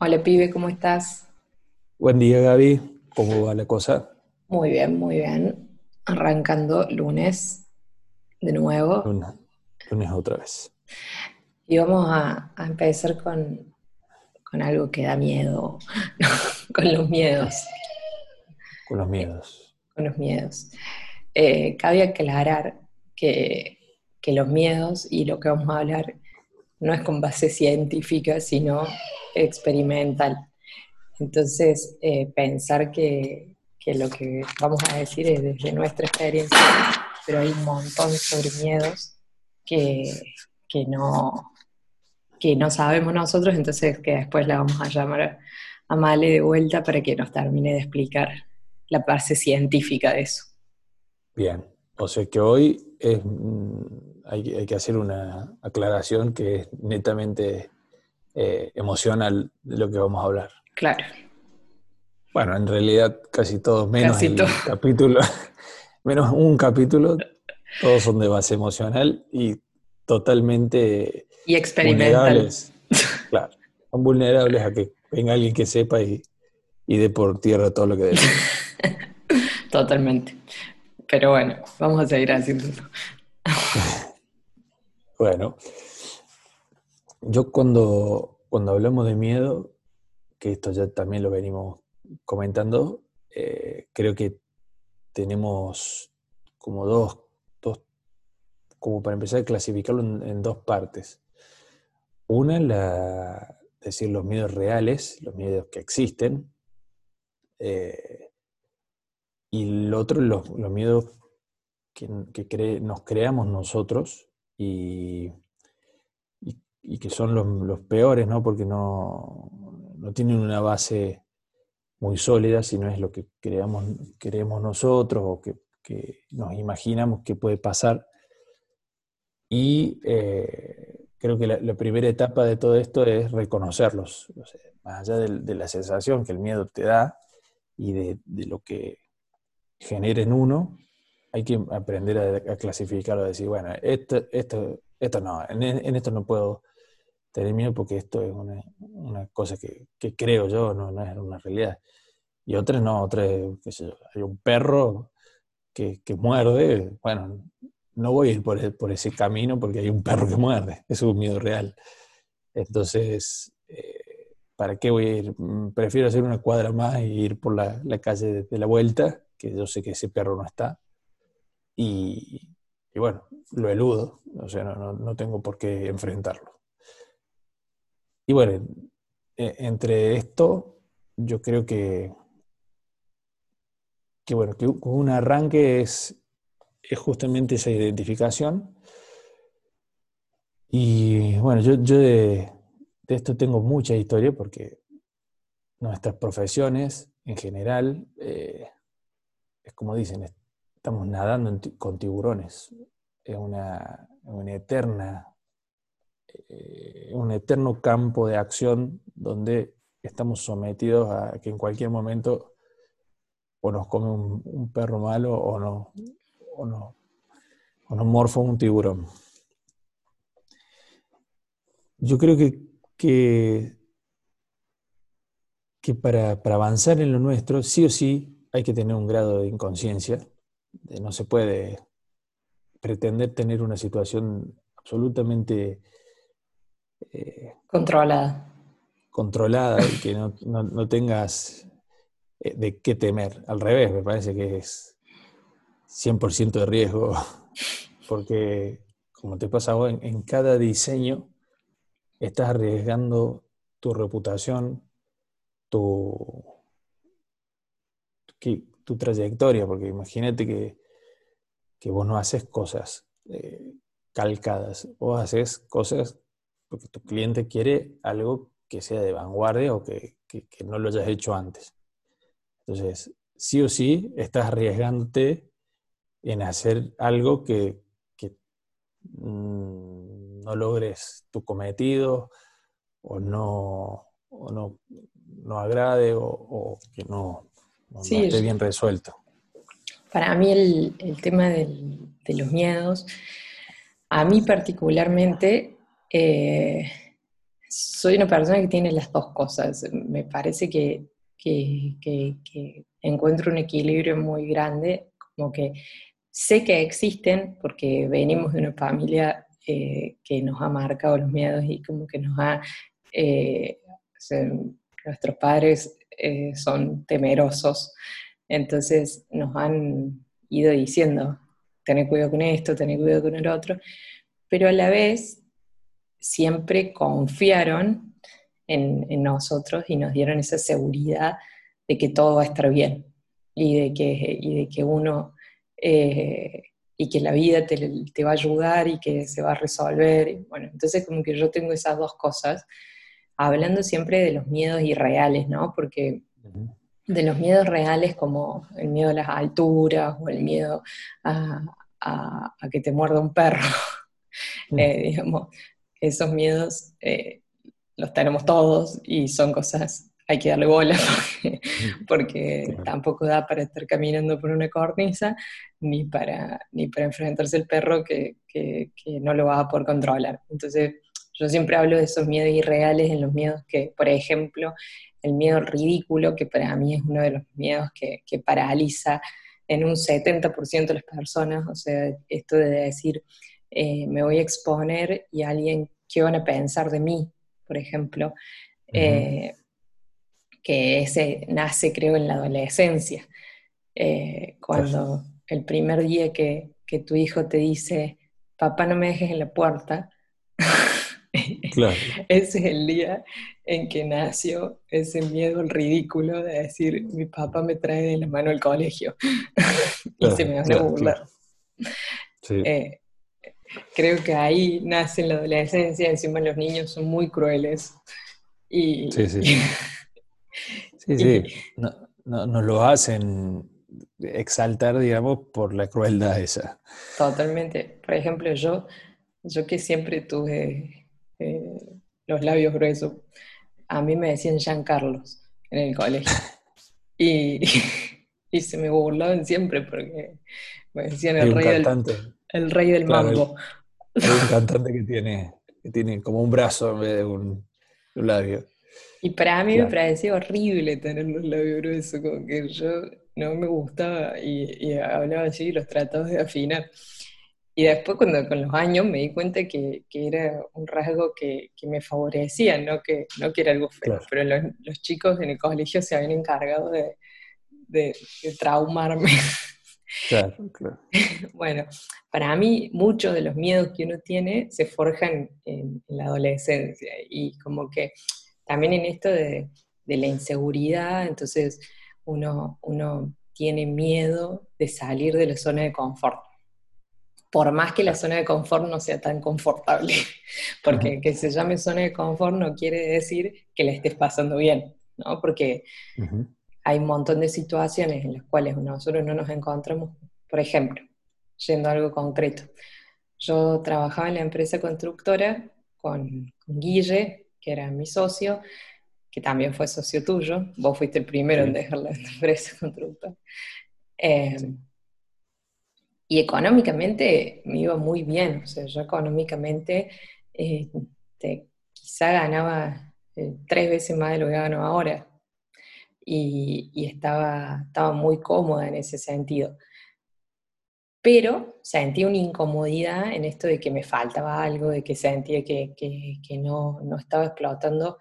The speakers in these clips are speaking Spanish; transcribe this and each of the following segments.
Hola pibe, ¿cómo estás? Buen día, Gaby. ¿Cómo va la cosa? Muy bien, muy bien. Arrancando lunes de nuevo. Lunes, lunes otra vez. Y vamos a, a empezar con, con algo que da miedo, con los miedos. Con los miedos. Con los miedos. Eh, cabe aclarar que, que los miedos y lo que vamos a hablar no es con base científica, sino experimental. Entonces, eh, pensar que, que lo que vamos a decir es desde nuestra experiencia, pero hay un montón sobre miedos que, que no, que no sabemos nosotros, entonces que después la vamos a llamar a Male de vuelta para que nos termine de explicar la base científica de eso. Bien, o sea que hoy es, hay, hay que hacer una aclaración que es netamente eh, emocional de lo que vamos a hablar. Claro. Bueno, en realidad casi todos, menos Casi el todo. capítulo, menos un capítulo, todos son de base emocional y totalmente Y vulnerables. Claro, son vulnerables a que venga alguien que sepa y, y dé por tierra todo lo que debe. Totalmente. Pero bueno, vamos a seguir haciéndolo. Bueno, yo cuando, cuando hablamos de miedo, que esto ya también lo venimos comentando, eh, creo que tenemos como dos, dos, como para empezar a clasificarlo en, dos partes. Una, la, es decir, los miedos reales, los miedos que existen, eh, y el otro, los, los miedos que, que nos creamos nosotros y, y- que son los, los peores, ¿no? Porque no, no tienen una base muy sólida, sino es lo que creamos, creemos nosotros o que, que nos imaginamos que puede pasar. Y eh, creo que la, primera etapa de todo esto es reconocerlos, más allá de, la sensación que el miedo te da y de, de lo que genera en uno, hay que aprender a, a clasificarlo, a decir, bueno, esto, esto, esto no, en, en esto no puedo tener miedo porque esto es una, una cosa que, que creo yo, no, no es una realidad. Y otras no, otras, qué sé yo, hay un perro que, que muerde, bueno, no voy a ir por, e- por ese camino porque hay un perro que muerde, es un miedo real. Entonces, eh, ¿para qué voy a ir? Mm, Prefiero hacer una cuadra más e ir por la, la calle de, de la vuelta, que yo sé que ese perro no está. Y, bueno, lo eludo, o sea, no, no, no tengo por qué enfrentarlo. Y bueno, eh, entre esto, yo creo que, que bueno, que un arranque es, es justamente esa identificación. Y bueno, yo, yo de, de esto tengo mucha historia porque nuestras profesiones en general, eh, es como dicen, estamos nadando con tiburones. Es una, una eterna, eh, un eterno campo de acción donde estamos sometidos a que en cualquier momento o nos come un, un perro malo o, no, o, no, o nos morfa un tiburón. Yo creo que, que, que para, para avanzar en lo nuestro, sí o sí hay que tener un grado de inconsciencia. No se puede pretender tener una situación absolutamente eh, Controlada. controlada y que no, no- no tengas eh, de qué temer. Al revés, me parece que es 100% de riesgo, porque como te pasa a vos, en, en cada diseño estás arriesgando tu reputación, tu, que- tu trayectoria, porque imagínate que, que vos no haces cosas eh, calcadas, vos haces cosas porque tu cliente quiere algo que sea de vanguardia o que, que- no lo hayas hecho antes. Entonces, sí o sí, estás arriesgándote en hacer algo que, que, mm, no logres tu cometido o no, o no, no agrade o que no, Sí, esté bien resuelto. Para mí el, el tema del- de los miedos, a mí particularmente, eh, soy una persona que tiene las dos cosas. Me parece que, encuentro un equilibrio muy grande, como que sé que existen porque venimos de una familia eh, que nos ha marcado los miedos y como que nos ha... Eh, nuestros padres eh, son temerosos, entonces nos han ido diciendo, tener cuidado con esto, tener cuidado con el otro, pero a la vez siempre confiaron en, nosotros y nos dieron esa seguridad de que todo va a estar bien y de que, de que uno eh, y que la vida te, va a ayudar y que se va a resolver. Bueno, entonces como que yo tengo esas dos cosas, hablando siempre de los miedos irreales, ¿no? Porque de los miedos reales como el miedo a las alturas o el miedo a, que te muerda un perro, eh, digamos, esos miedos eh, los tenemos todos y son cosas, hay que darle bola porque, tampoco da para estar caminando por una cornisa ni para, ni para enfrentarse al perro que, no lo va a poder controlar. Entonces, yo siempre hablo de esos miedos irreales, en los miedos que, por ejemplo, el miedo ridículo, que para mí es uno de los miedos que, que paraliza en un 70% de las personas, o sea, esto de decir, eh, me voy a exponer y alguien, ¿qué van a pensar de mí? Por ejemplo, eh, que ese nace creo en la adolescencia, eh, cuando el primer día que, tu hijo te dice, papá no me dejes en la puerta, ese es el día en que nació ese miedo ridículo de decir, mi papá me trae de la mano al colegio y se me van a burlar. Sí creo que ahí nace la adolescencia, encima los niños son muy crueles. Y, sí, sí. sí, sí. No, nos lo hacen exaltar, digamos, por la crueldad esa. Totalmente. Por ejemplo, yo, yo que siempre tuve eh, los labios gruesos, a mí me decían Jean Carlos en el colegio. y, y se me burlaban siempre porque me decían el rey del el rey del mambo. Hay un cantante que tiene, que tiene como un brazo en vez de un, labio. Y para mí me parecía horrible tener los labios gruesos, como que yo no me gustaba y, hablaba así y los trataba de afinar. Y después cuando con los años me di cuenta que, era un rasgo que, me favorecía, no que, no que era algo feo, pero los, chicos en el colegio se habían encargado de, de traumarme Claro, claro. bueno, para mí muchos de los miedos que uno tiene se forjan en, la adolescencia y como que también en esto de, la inseguridad, entonces uno, uno tiene miedo de salir de la zona de confort. Por más que la zona de confort no sea tan confortable, porque que se llame zona de confort no quiere decir que la estés pasando bien, ¿no? Porque hay un montón de situaciones en las cuales nosotros no nos encontramos, por ejemplo, yendo a algo concreto. Yo trabajaba en la empresa constructora con, Guille, que era mi socio, que también fue socio tuyo, vos fuiste el primero en dejar la empresa constructora. Eh, y económicamente me iba muy bien, o sea, yo económicamente eh, quizá ganaba eh, tres veces más de lo que gano ahora, y, estaba, estaba muy cómoda en ese sentido. Pero sentí una incomodidad en esto de que me faltaba algo, de que sentía que, que, no, no, estaba explotando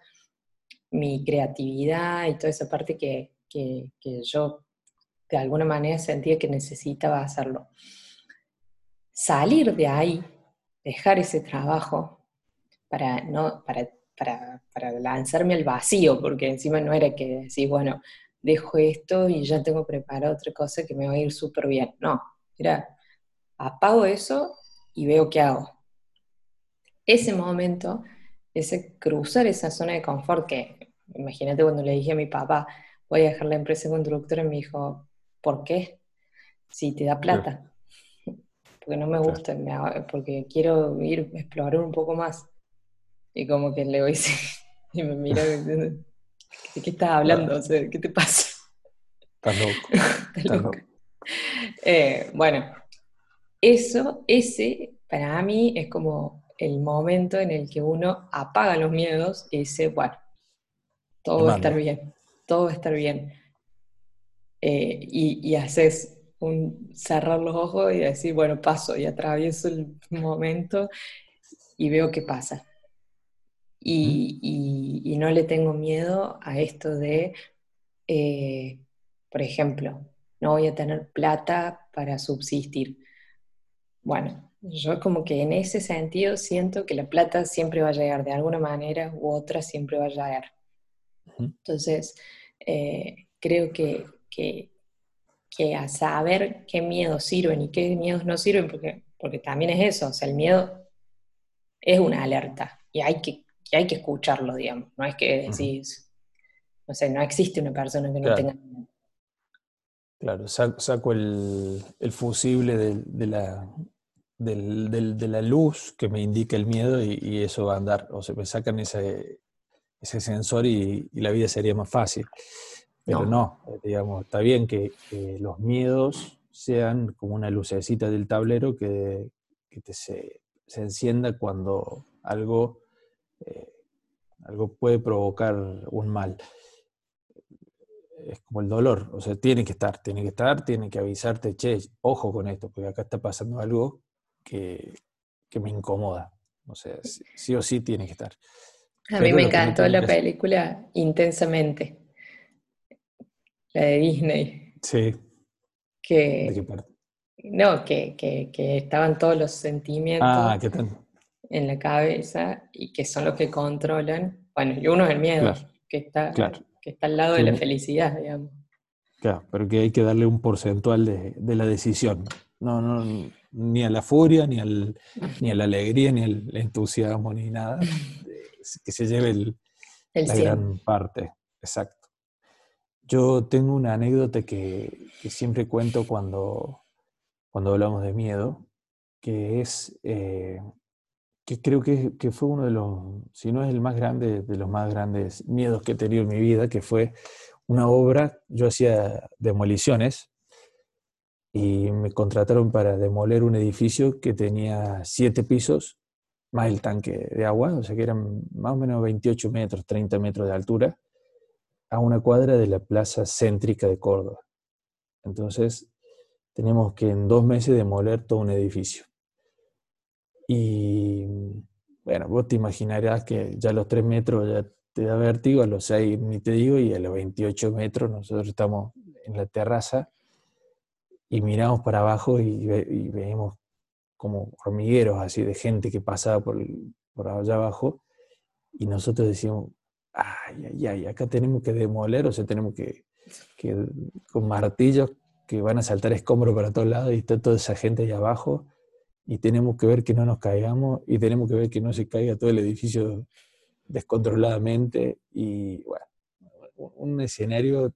mi creatividad y toda esa parte que, que, yo de alguna manera sentía que necesitaba hacerlo. Salir de ahí, dejar ese trabajo para, no, para para, lanzarme al vacío, porque encima no era que decís, bueno, dejo esto y ya tengo preparado otra cosa que me va a ir súper bien. No, era, apago eso y veo qué hago. Ese momento, ese cruzar esa zona de confort que, imagínate cuando le dije a mi papá, voy a dejar la empresa constructora, me dijo, ¿por qué? Si te da plata. Porque no me gusta, porque quiero ir a explorar un poco más. Y como que le voy y me mira ¿de qué estás hablando? ¿qué te pasa? Estás loco. Eh, bueno, eso, ese, para mí es como el momento en el que uno apaga los miedos y dice, bueno, todo va a estar bien, todo va a estar bien. Eh, y, y, haces un cerrar los ojos y decir, bueno, paso y atravieso el momento y veo qué pasa. Y, no le tengo miedo a esto de, eh, por ejemplo, no voy a tener plata para subsistir. Bueno, yo como que en ese sentido siento que la plata siempre va a llegar de alguna manera u otra, siempre va a llegar. Entonces, eh, creo que, que, a saber qué miedos sirven y qué miedos no sirven, porque, porque también es eso, o sea, el miedo es una alerta y hay que, hay que escucharlo, digamos, no es que decís, no sé, no existe una persona que no tenga miedo. Claro, saco el, fusible de, la, de la luz que me indica el miedo y, eso va a andar, o se me sacan ese, ese sensor y, la vida sería más fácil. Pero no, digamos, está bien que, los miedos sean como una lucecita del tablero que, se, encienda cuando algo, eh, algo puede provocar un mal es como el dolor, o sea, tiene que estar, tiene que estar, tiene que avisarte, che, ojo con esto, porque acá está pasando algo que, me incomoda. O sea, sí, o sí tiene que estar. A mí me encantó la película intensamente, la de Disney. Sí. Que, ¿De qué parte? No, que, estaban todos los sentimientos ah, en la cabeza y que son los que controlan. Bueno, y uno es el miedo, que está claro está al lado de la felicidad, digamos. Claro, pero que hay que darle un porcentual de, la decisión. No, no, ni a la furia, ni, al, ni a la alegría, ni al entusiasmo, ni nada. Que se lleve el, la gran parte. Exacto. Yo tengo una anécdota que, siempre cuento cuando, cuando hablamos de miedo, que es eh, que creo que, fue uno de los, si no es el más grande, de los más grandes miedos que he tenido en mi vida, que fue una obra, yo hacía demoliciones y me contrataron para demoler un edificio que tenía siete pisos, más el tanque de agua, o sea que eran más o menos 28 metros, 30 metros de altura, a una cuadra de la plaza céntrica de Córdoba. Entonces, tenemos que en dos meses demoler todo un edificio. Y bueno, vos te imaginarás que ya a los 3 metros ya te da vértigo, a los 6 ni te digo, y a los 28 metros nosotros estamos en la terraza y miramos para abajo y, vemos como hormigueros así de gente que pasaba por, por allá abajo y nosotros decimos, ay, ay, ay, acá tenemos que demoler, o sea, tenemos que, que con martillos que van a saltar escombros para todos lados y está toda esa gente ahí abajo y tenemos que ver que no nos caigamos y tenemos que ver que no se caiga todo el edificio descontroladamente y bueno, un escenario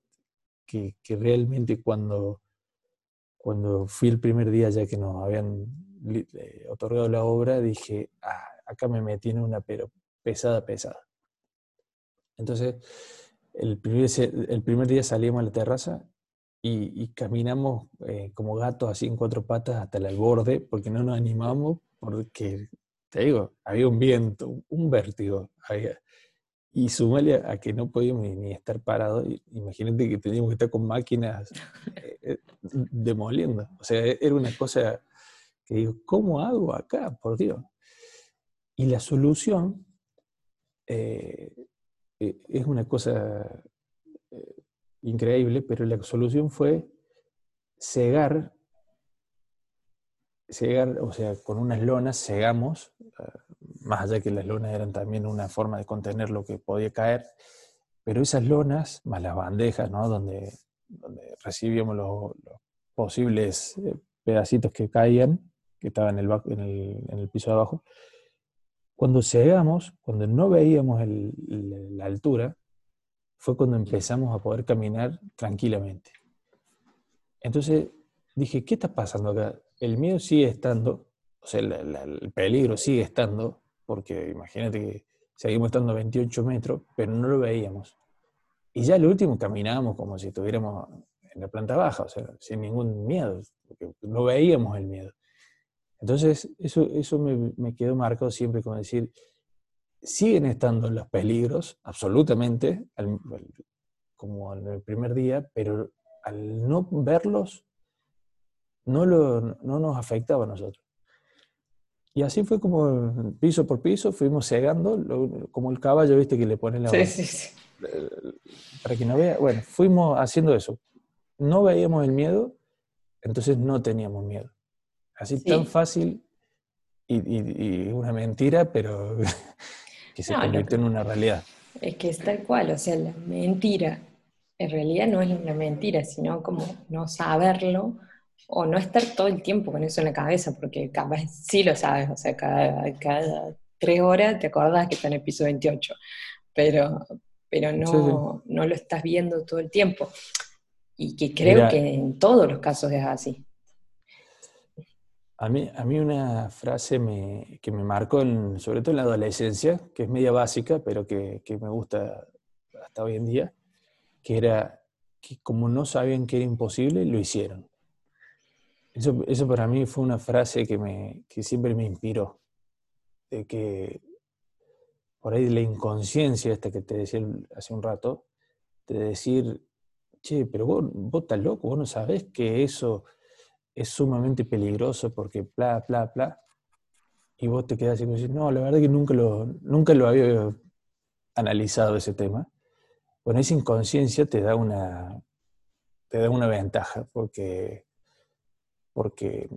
que, que realmente cuando, cuando fui el primer día ya que nos habían eh, otorgado la obra, dije, ah, acá me metí en una pero pesada, pesada. Entonces, el primer, el primer día salimos a la terraza y, caminamos eh, como gatos así en cuatro patas hasta el borde porque no nos animamos porque, te digo, había un viento, un vértigo. y sumale a, que no podíamos ni, estar parados, imagínate que teníamos que estar con máquinas eh, eh, demoliendo. O sea, e, era una cosa que digo, ¿cómo hago acá? Por Dios. Y la solución es una cosa increíble, pero la solución fue cegar, cegar, o sea, con unas lonas cegamos, ah, más allá que las lonas eran también una forma de contener lo que podía caer, pero esas lonas, más las bandejas, ¿no? Donde, donde recibíamos los, posibles eh, pedacitos que caían, que estaban en el, en el, piso de abajo, cuando cegamos, cuando no veíamos la altura, fue cuando empezamos a poder caminar tranquilamente. Entonces dije, ¿qué está pasando acá? El miedo sigue estando, o sea, el, peligro sigue estando, porque imagínate que seguimos estando a 28 metros, pero no lo veíamos. Y ya al último caminábamos como si estuviéramos en la planta baja, o sea, sin ningún miedo, porque no veíamos el miedo. Entonces, eso, eso me, me quedó marcado siempre como decir, siguen estando los peligros, absolutamente, como en el primer día, pero al no verlos, no, lo, no nos afectaba a nosotros. Y así fue como piso por piso, fuimos cegando, como el caballo, viste, que le ponen la... Sí, sí, sí. Para que no vea, bueno, fuimos haciendo eso. No veíamos el miedo, entonces no teníamos miedo. Así tan fácil y, una mentira, pero que se convirtió en una realidad. Es que es tal cual, o sea, la mentira en realidad no es una mentira, sino como no saberlo o no estar todo el tiempo con eso en la cabeza, porque capaz sí lo sabes, o sea, cada, cada tres horas te acordás que está en el piso 28, pero, pero no, no lo estás viendo todo el tiempo. Y que creo que en todos los casos es así. A mí, a mí una frase que me marcó, sobre todo en la adolescencia, que es media básica, pero que, que me gusta hasta hoy en día, que era que como no sabían que era imposible, lo hicieron. Eso, eso para mí fue una frase que, me, que siempre me inspiró, de que por ahí la inconsciencia esta que te decía hace un rato, de decir, che, pero vos, vos estás loco, vos no sabés que eso es sumamente peligroso porque bla, bla, bla, y vos te quedas así como decir, no, la verdad que nunca lo, nunca lo había analizado ese tema. Bueno, esa inconsciencia te da una, te da una ventaja, porque, porque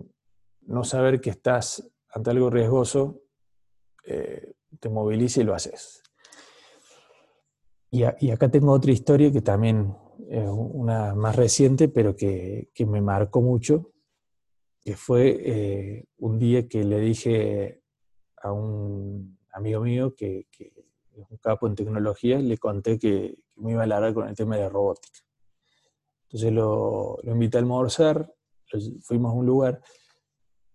no saber que estás ante algo riesgoso eh, te moviliza y lo haces. Y, acá tengo otra historia que también es una más reciente, pero que, me marcó mucho, que fue eh, un día que le dije a un amigo mío que, que es un capo en tecnología, le conté que, me iba a alargar con el tema de la robótica. Entonces lo, invité a almorzar, fuimos a un lugar,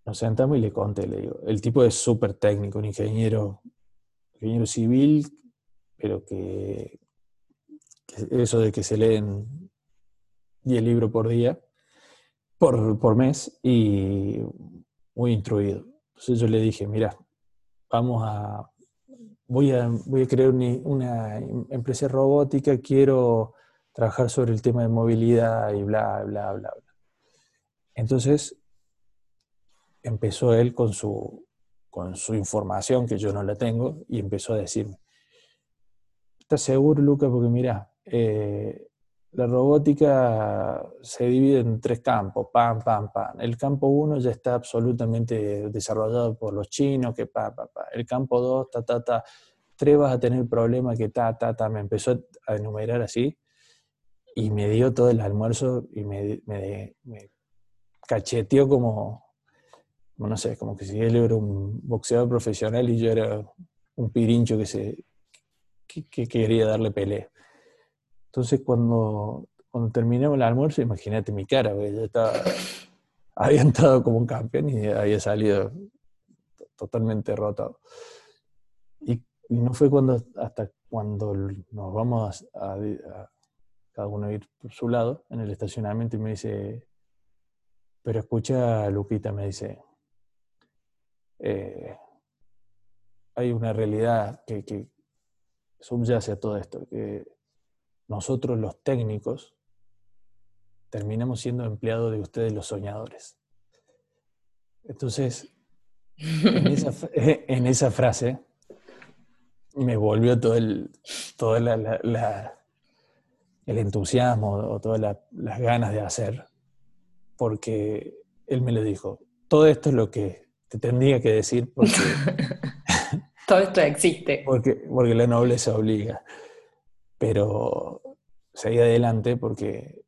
nos sentamos y le conté, le digo, el tipo es súper técnico, un ingeniero, ingeniero civil, pero que, eso de que se leen 10 libros por día, por, por mes, y muy instruido. Entonces yo le dije, mira, vamos a, voy a, voy a crear una, empresa robótica, quiero trabajar sobre el tema de movilidad y bla, bla, bla, bla. Entonces, empezó él con su, con su información, que yo no la tengo, y empezó a decirme, ¿estás seguro, Luca? Porque mira, eh, la robótica se divide en tres campos, pam, pam, pam. El campo uno ya está absolutamente desarrollado por los chinos, que pa, pa, pa. El campo dos, ta, ta, ta. Tres vas a tener problemas, que ta, ta, ta. Me empezó a enumerar así y me dio todo el almuerzo y me, me, cacheteó como, no sé, como que si él era un boxeador profesional y yo era un pirincho que, se, que quería darle pelea. Entonces, cuando, cuando terminamos el almuerzo, imagínate mi cara, yo estaba, había entrado como un campeón y había salido totalmente derrotado. Y, no fue cuando, hasta cuando nos vamos a, cada uno ir por su lado en el estacionamiento y me dice, pero escucha, Lupita, me dice, eh, hay una realidad que, que subyace a todo esto, que nosotros los técnicos terminamos siendo empleados de ustedes los soñadores. Entonces, en esa, frase me volvió todo el, todo el entusiasmo o todas las ganas de hacer, porque él me lo dijo, todo esto es lo que te tendría que decir porque... todo esto existe. Porque, porque la nobleza obliga pero seguí adelante porque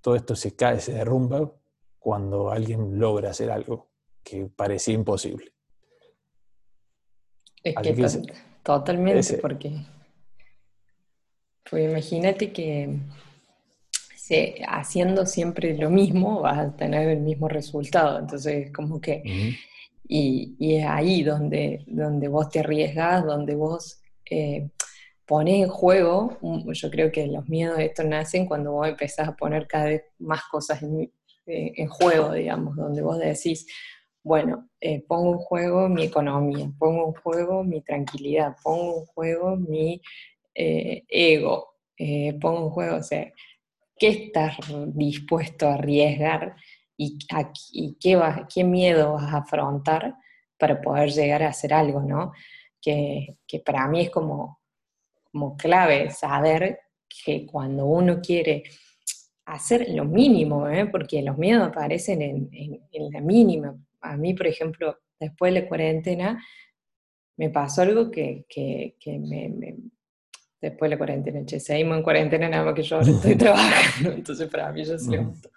todo esto se cae, se derrumba cuando alguien logra hacer algo que parecía imposible. Es que, totalmente, porque pues imagínate que haciendo siempre lo mismo vas a tener el mismo resultado. Entonces, como que, y, es ahí donde, donde vos te arriesgas, donde vos eh, pones en juego, yo creo que los miedos de esto nacen cuando vos empezás a poner cada vez más cosas en, eh, juego, digamos, donde vos decís, bueno, eh, pongo en juego mi economía, pongo en juego mi tranquilidad, pongo en juego mi eh, ego, pongo en juego, o sea, ¿qué estás dispuesto a arriesgar y, qué, miedo vas a afrontar para poder llegar a hacer algo, ¿no? Que, para mí es como, como clave saber que cuando uno quiere hacer lo mínimo, porque los miedos aparecen en, en la mínima, a mí, por ejemplo, después de la cuarentena, me pasó algo que, me, Después de la cuarentena, che, seguimos en cuarentena, nada más que yo ahora estoy trabajando, entonces para mí ya se levantó.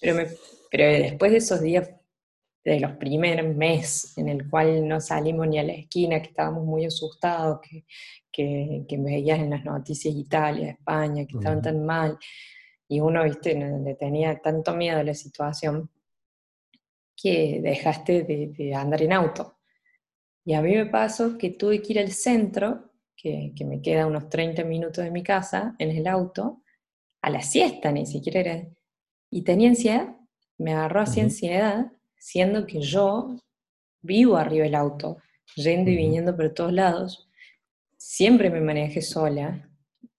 Pero, pero después de esos días, de los primeros meses en el cual no salimos ni a la esquina, que estábamos muy asustados, que, que, que veías en las noticias Italia, España, que estaban tan mal, y uno, viste, le tenía tanto miedo a la situación, que dejaste de, andar en auto. Y a mí me pasó que tuve que ir al centro, que, me queda unos 30 minutos de mi casa, en el auto, a la siesta ni siquiera era. Y tenía ansiedad, me agarró así ansiedad, siendo que yo vivo arriba del auto, yendo y viniendo por todos lados. Siempre me manejé sola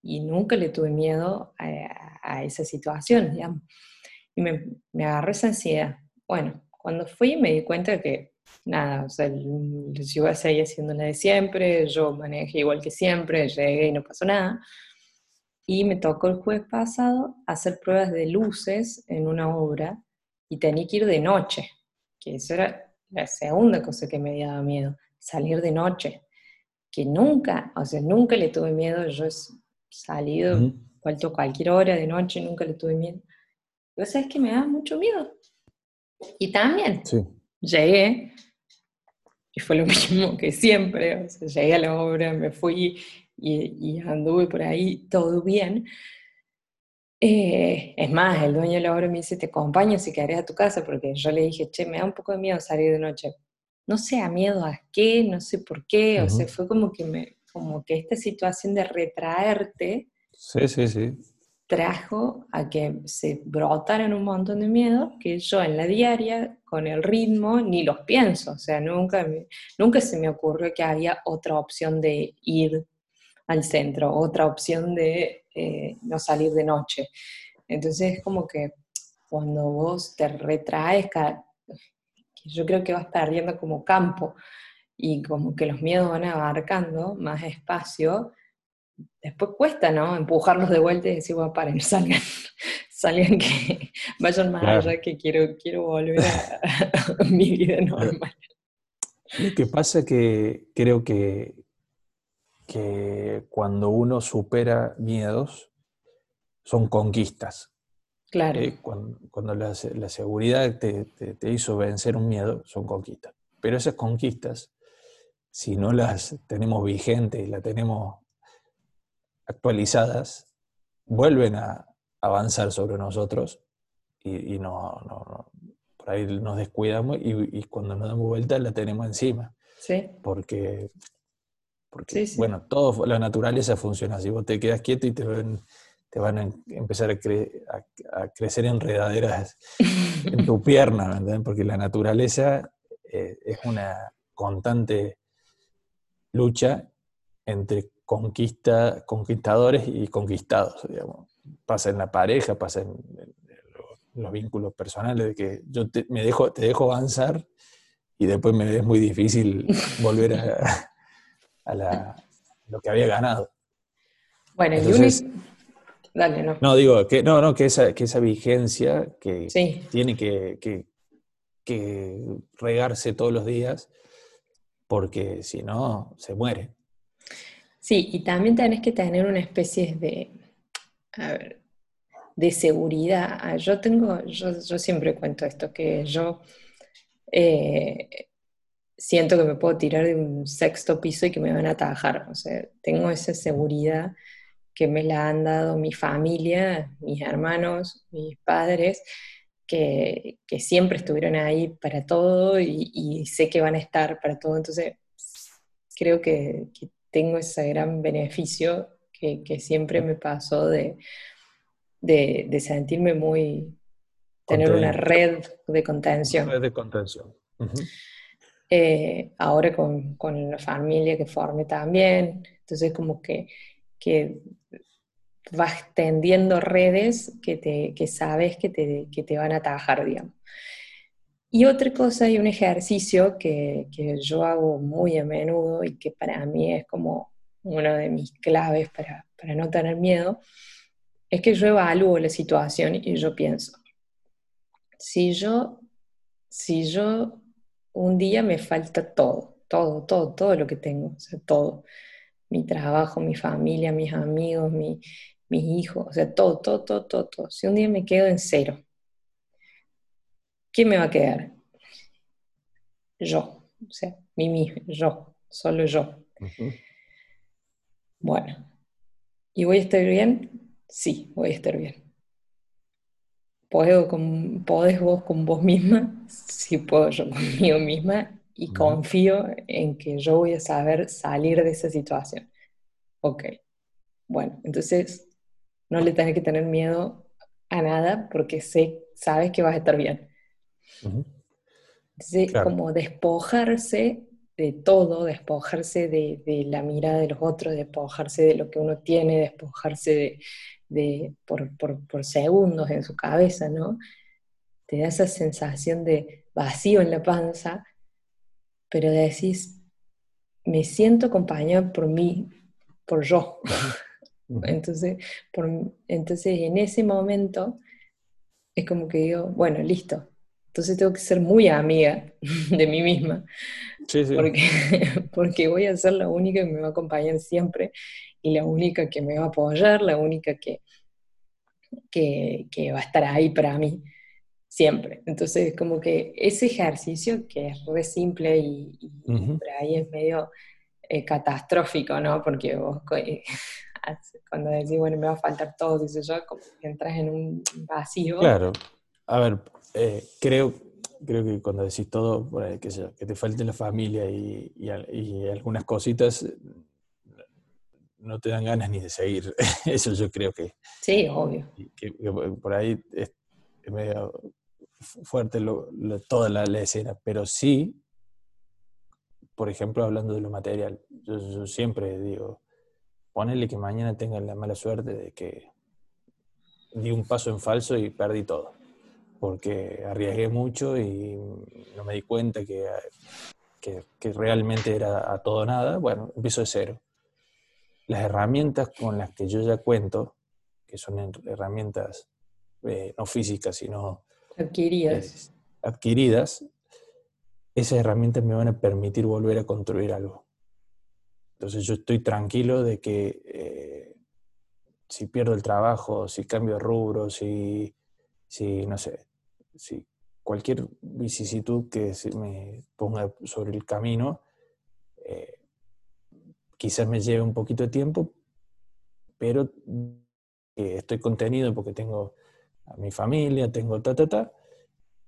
y nunca le tuve miedo a, esa situación, Y me, me agarró esa ansiedad. Bueno, cuando fui me di cuenta que, nada, o sea, yo iba a seguir haciendo la de siempre, yo manejé igual que siempre, llegué y no pasó nada. Y me tocó el jueves pasado hacer pruebas de luces en una obra y tenía que ir de noche, que eso era la segunda cosa que me daba miedo, salir de noche, que nunca, o sea, nunca le tuve miedo, yo he salido, vuelto cualquier hora de noche, nunca le tuve miedo. Pero sabes que me da mucho miedo, y también llegué, y fue lo mismo que siempre, llegué a la obra, me fui y, anduve por ahí todo bien. Eh, es más, el dueño de la obra me dice, te acompaño si querés a tu casa, porque yo le dije, che, me da un poco de miedo salir de noche. No sé, a miedo a qué, no sé por qué, o sea, fue como que, me, como que esta situación de retraerte. Sí, sí, sí trajo a que se brotaran un montón de miedos que yo en la diaria, con el ritmo, ni los pienso. O sea, nunca, nunca se me ocurrió que había otra opción de ir al centro, otra opción de eh, no salir de noche. Entonces es como que cuando vos te retraes, yo creo que vas perdiendo como campo y como que los miedos van abarcando más espacio, después cuesta, ¿no? Empujarlos de vuelta y decir, bueno, paren, salgan, salgan que vayan más allá, que quiero, quiero volver a, mi vida normal. Lo que pasa es que creo que, que cuando uno supera miedos, son conquistas. Claro. Eh, cuando, la, seguridad te, te, hizo vencer un miedo, son conquistas. Pero esas conquistas, si no las tenemos vigentes, las tenemos actualizadas vuelven a avanzar sobre nosotros y, no, por ahí nos descuidamos y, cuando nos damos vuelta la tenemos encima. Sí. Porque, porque bueno, todo, la naturaleza funciona así. Vos te quedas quieto y te, te van a empezar a, crecer enredaderas en tu pierna, Porque la naturaleza eh, es una constante lucha entre conquista, conquistadores y conquistados, digamos. Pasa en la pareja, pasa en, los vínculos personales, de que yo te, me dejo, te dejo avanzar y después me es muy difícil volver a, lo que había ganado. Bueno, Entonces, Dale, no. No, digo, que, no, no, que esa, que esa vigencia que tiene que, que regarse todos los días, porque si no, se muere. Sí, y también tenés que tener una especie de, de seguridad. Ah, yo tengo, yo, siempre cuento esto, que yo eh, siento que me puedo tirar de un sexto piso y que me van a atajar. O sea, tengo esa seguridad que me la han dado mi familia, mis hermanos, mis padres, que, siempre estuvieron ahí para todo y, sé que van a estar para todo. Entonces, creo que tengo ese gran beneficio que, siempre me pasó de, de, sentirme muy tener una red de contención. Red de contención. Eh, ahora con, con, la familia que forme también, entonces como que, que vas tendiendo redes que, te, que sabes que te, que te, van a atajar, digamos. Y otra cosa y un ejercicio que, que, yo hago muy a menudo y que para mí es como una de mis claves para, para no tener miedo, es que yo evalúo la situación y yo pienso, si yo, si yo un día me falta todo, todo, todo, todo lo que tengo, o sea, todo, mi trabajo, mi familia, mis amigos, mi, mis hijos, o sea, todo, todo, todo, todo, todo. Si un día me quedo en cero, ¿quién me va a quedar? Yo, o sea, mí mismo, yo, solo yo. Bueno, ¿y voy a estar bien? Sí, voy a estar bien. ¿Puedo con, ¿Podés vos con vos misma? Sí puedo yo conmigo misma y confío en que yo voy a saber salir de esa situación. Ok, bueno, entonces no le tenés que tener miedo a nada porque sé, sabes que vas a estar bien. Entonces, como despojarse de todo, despojarse de, la mirada de los otros, despojarse de lo que uno tiene, despojarse de, por, por, segundos en su cabeza, ¿no? Te da esa sensación de vacío en la panza, pero decís, me siento acompañado por mí, por yo. Entonces, por, entonces, en ese momento es como que digo, bueno, listo. Entonces tengo que ser muy amiga de mí misma. Sí, sí. Porque, porque voy a ser la única que me va a acompañar siempre y la única que me va a apoyar, la única que, que, que va a estar ahí para mí siempre. Entonces, como que ese ejercicio que es re simple y, por ahí es medio eh, catastrófico, ¿no? Porque vos eh, cuando decís, bueno, me va a faltar todo, dice yo, como que entras en un vacío. Claro, a ver, eh, creo, creo que cuando decís todo, que, que te falte la familia y, y, algunas cositas, no te dan ganas ni de seguir. Eso yo creo que... Sí, obvio. Que, por ahí es, medio fuerte toda la, escena, pero sí, por ejemplo, hablando de lo material, yo siempre digo, Ponele que mañana tengan la mala suerte de que di un paso en falso y perdí todo. Porque arriesgué mucho y no me di cuenta que, que, realmente era a todo nada. Bueno, empiezo de cero. Las herramientas con las que yo ya cuento, que son herramientas eh, no físicas, sino adquiridas. adquiridas, esas herramientas me van a permitir volver a construir algo. Entonces yo estoy tranquilo de que eh, si pierdo el trabajo, si cambio de rubro, si, si no sé, si cualquier vicisitud que se me ponga sobre el camino, eh, quizás me lleve un poquito de tiempo, pero estoy contenido porque tengo a mi familia, tengo ta, ta, ta,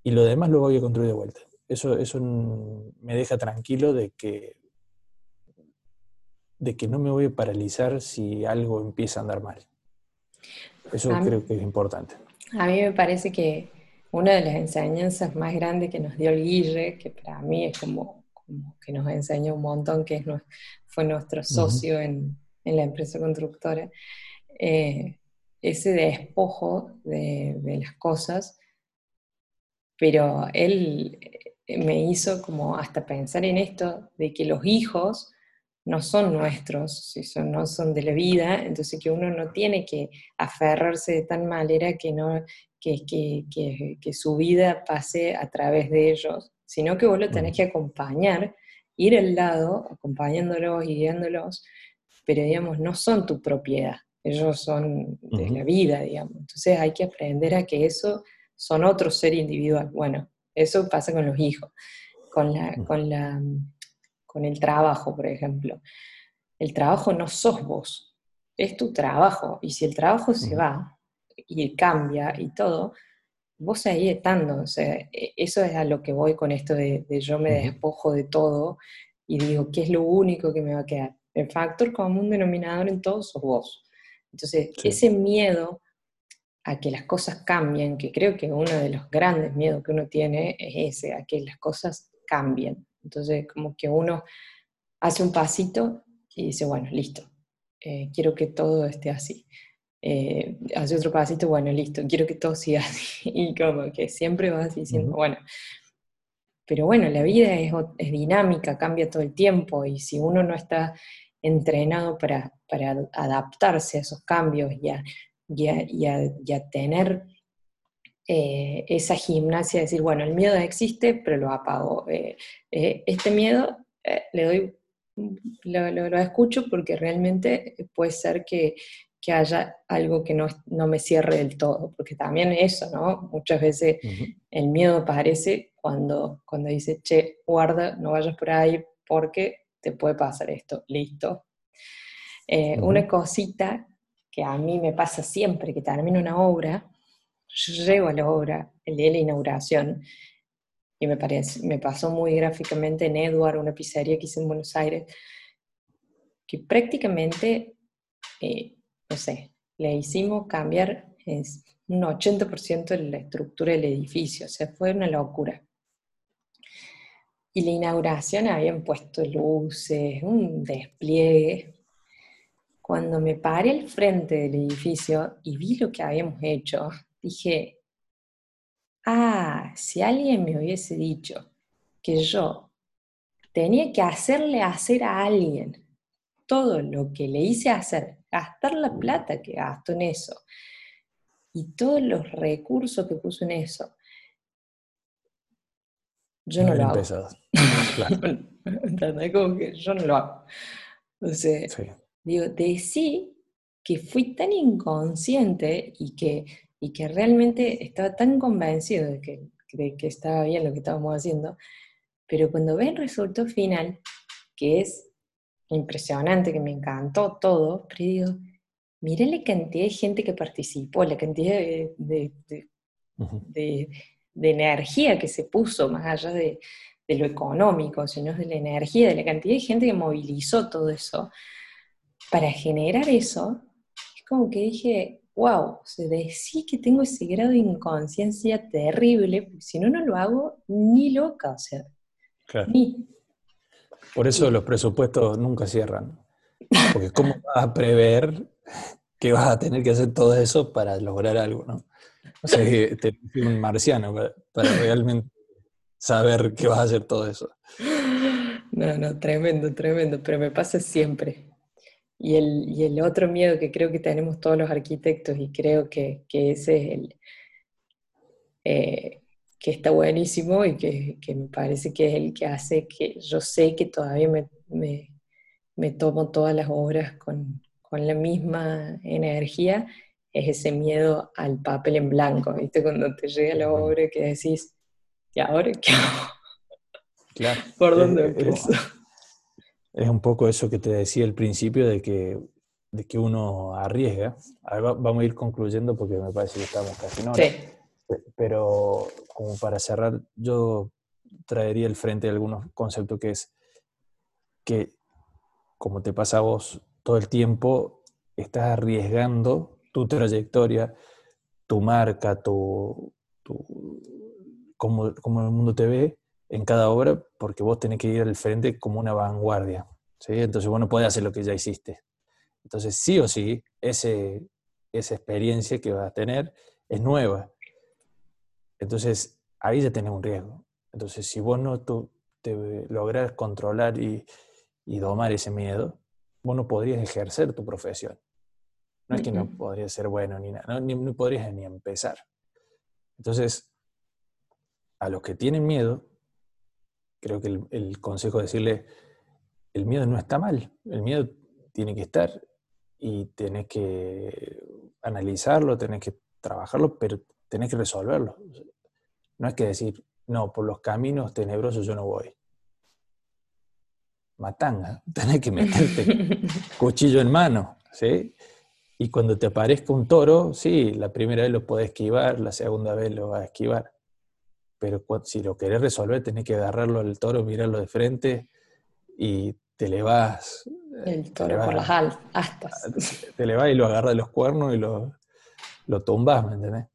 y lo demás lo voy a construir de vuelta. Eso, eso me deja tranquilo de que de que no me voy a paralizar si algo empieza a andar mal. Eso creo que es importante. A mí me parece que una de las enseñanzas más grandes que nos dio el Guille, que para mí es como, que nos enseñó un montón, que es, fue nuestro socio en, la empresa constructora, eh, ese despojo de, de las cosas, pero él me hizo como hasta pensar en esto, de que los hijos no son nuestros, si son, no son de la vida, entonces que uno no tiene que aferrarse de tal manera que, no, que, que, su vida pase a través de ellos, sino que vos lo tenés que acompañar, ir al lado, acompañándolos y guiándolos, pero digamos, no son tu propiedad, ellos son de la vida, digamos. Entonces hay que aprender a que eso son otro ser individual. Bueno, eso pasa con los hijos. Con la, con la con el trabajo, por ejemplo. El trabajo no sos vos, es tu trabajo. Y si el trabajo se va y cambia y todo, vos seguís estando. O sea, e, eso es a lo que voy con esto de, yo me despojo de todo y digo, ¿qué es lo único que me va a quedar? El factor común denominador en todo sos vos. Entonces, ese miedo a que las cosas cambien, que creo que uno de los grandes miedos que uno tiene es ese, a que las cosas cambien. Entonces, como que uno hace un pasito y dice, bueno, listo, eh, quiero que todo esté así. Eh, hace otro pasito, bueno, listo, quiero que todo siga así. Y como que siempre vas diciendo, bueno, pero bueno, la vida es, dinámica, cambia todo el tiempo y si uno no está entrenado para, adaptarse a esos cambios y a, tener eh, esa gimnasia de decir, bueno, el miedo existe, pero lo apago. Eh, este miedo le doy, lo, escucho porque realmente puede ser que, haya algo que no, me cierre del todo, porque también eso, ¿no? Muchas veces el miedo aparece cuando, cuando dice, che, guarda, no vayas por ahí porque te puede pasar esto, listo. Una cosita que a mí me pasa siempre que termino una obra, yo llego a la obra, el día de la inauguración, y me, parece, me pasó muy gráficamente en Edward, una pizzería que hice en Buenos Aires, que prácticamente, eh, no sé, le hicimos cambiar un 80% de la estructura del edificio, o sea, fue una locura. Y la inauguración habían puesto luces, un despliegue. Cuando me paré al frente del edificio y vi lo que habíamos hecho, dije, ah, si alguien me hubiese dicho que yo tenía que hacerle hacer a alguien todo lo que le hice hacer, gastar la plata que gasto en eso y todos los recursos que puso en eso, yo no, lo hago. Claro. Como que yo no lo hago. Entonces, digo, de sí que fui tan inconsciente y que y que realmente estaba tan convencido de que, que estaba bien lo que estábamos haciendo, pero cuando ve el resultado final, que es impresionante, que me encantó todo, pero digo, miré la cantidad de gente que participó, la cantidad de, de, energía que se puso, más allá de, lo económico, sino de la energía, de la cantidad de gente que movilizó todo eso, para generar eso, es como que dije, wow, se decía que tengo ese grado de inconsciencia terrible, porque si no, no lo hago ni loca, o sea, ni. Por eso los presupuestos nunca cierran. Porque ¿cómo vas a prever que vas a tener que hacer todo eso para lograr algo, no? O sea, que te un marciano para, realmente saber que vas a hacer todo eso. No, no, tremendo, tremendo, pero me pasa siempre. Y el, otro miedo que creo que tenemos todos los arquitectos, y creo que, ese es el eh, que está buenísimo y que, me parece que es el que hace que yo sé que todavía me, tomo todas las obras con, la misma energía, es ese miedo al papel en blanco, ¿viste? Cuando te llega la obra que decís, ¿y ahora qué hago? Claro. ¿Por dónde empiezo? Es un poco eso que te decía al principio de que, de que uno arriesga. vamos a ir concluyendo porque me parece que estamos casi en Sí. Pero como para cerrar, yo traería al frente algunos conceptos que es que, como te pasa a vos todo el tiempo, estás arriesgando tu trayectoria, tu marca, tu, tu cómo el mundo te ve, en cada obra porque vos tenés que ir al frente como una vanguardia. ¿sí? Entonces vos no hacer lo que ya hiciste. Entonces sí o sí, ese, esa experiencia que vas a tener es nueva. Entonces ahí ya tenés un riesgo. Entonces si vos no tú, te logras controlar y, y domar ese miedo, vos no podrías ejercer tu profesión. No es que no podrías ser bueno ni nada, no, ni, no podrías ni empezar. Entonces, a los que tienen miedo, creo que el, consejo es decirle, el miedo no está mal, el miedo tiene que estar y tenés que analizarlo, tenés que trabajarlo, pero tenés que resolverlo. No es que decir, no, por los caminos tenebrosos yo no voy. Matanga, tenés que meterte cuchillo en mano, ¿sí? Y cuando te aparezca un toro, sí, la primera vez lo podés esquivar, la segunda vez lo vas a esquivar pero si lo querés resolver, tenés que agarrarlo al toro, mirarlo de frente y te le vas. Eh, El toro por las astas. Te le vas y lo agarras de los cuernos y lo, lo tumbas, ¿me entendés?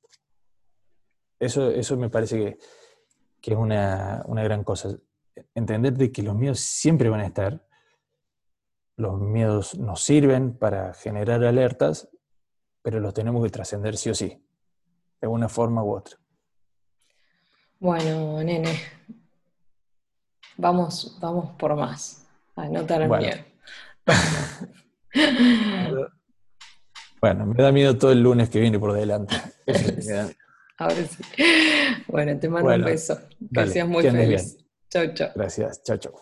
Eso, eso me parece que, que es una, una, gran cosa. Entender de que los miedos siempre van a estar, los miedos nos sirven para generar alertas, pero los tenemos que trascender sí o sí, de una forma u otra. Bueno, nene, vamos, vamos por más. Anotar el miedo. bueno, me da miedo todo el lunes que viene por delante. Ahora sí. Bueno, te mando un beso. Que seas muy feliz. Chau, chau. Gracias. Chau, chau.